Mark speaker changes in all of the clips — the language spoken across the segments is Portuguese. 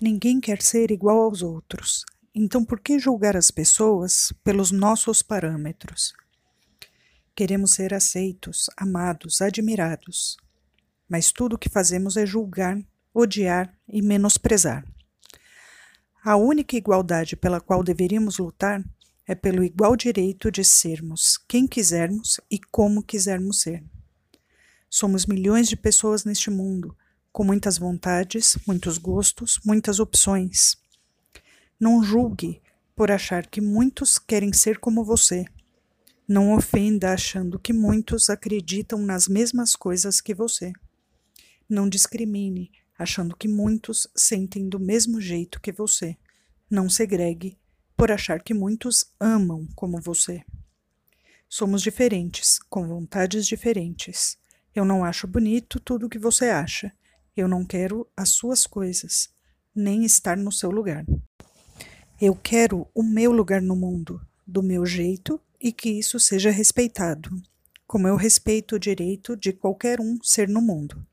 Speaker 1: Ninguém quer ser igual aos outros. Então, por que julgar as pessoas pelos nossos parâmetros? Queremos ser aceitos, amados, admirados. Mas tudo o que fazemos é julgar, odiar e menosprezar. A única igualdade pela qual deveríamos lutar é pelo igual direito de sermos quem quisermos e como quisermos ser. Somos milhões de pessoas neste mundo com muitas vontades, muitos gostos, muitas opções. Não julgue por achar que muitos querem ser como você. Não ofenda achando que muitos acreditam nas mesmas coisas que você. Não discrimine achando que muitos sentem do mesmo jeito que você. Não segregue por achar que muitos amam como você. Somos diferentes, com vontades diferentes. Eu não acho bonito tudo o que você acha. Eu não quero as suas coisas, nem estar no seu lugar. Eu quero o meu lugar no mundo, do meu jeito e que isso seja respeitado, como eu respeito o direito de qualquer um ser no mundo.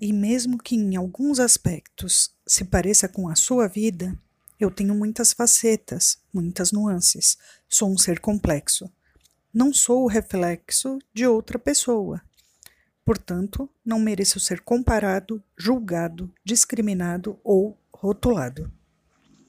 Speaker 1: E mesmo que em alguns aspectos se pareça com a sua vida, eu tenho muitas facetas, muitas nuances. Sou um ser complexo. Não sou o reflexo de outra pessoa. Portanto, não mereço ser comparado, julgado, discriminado ou rotulado.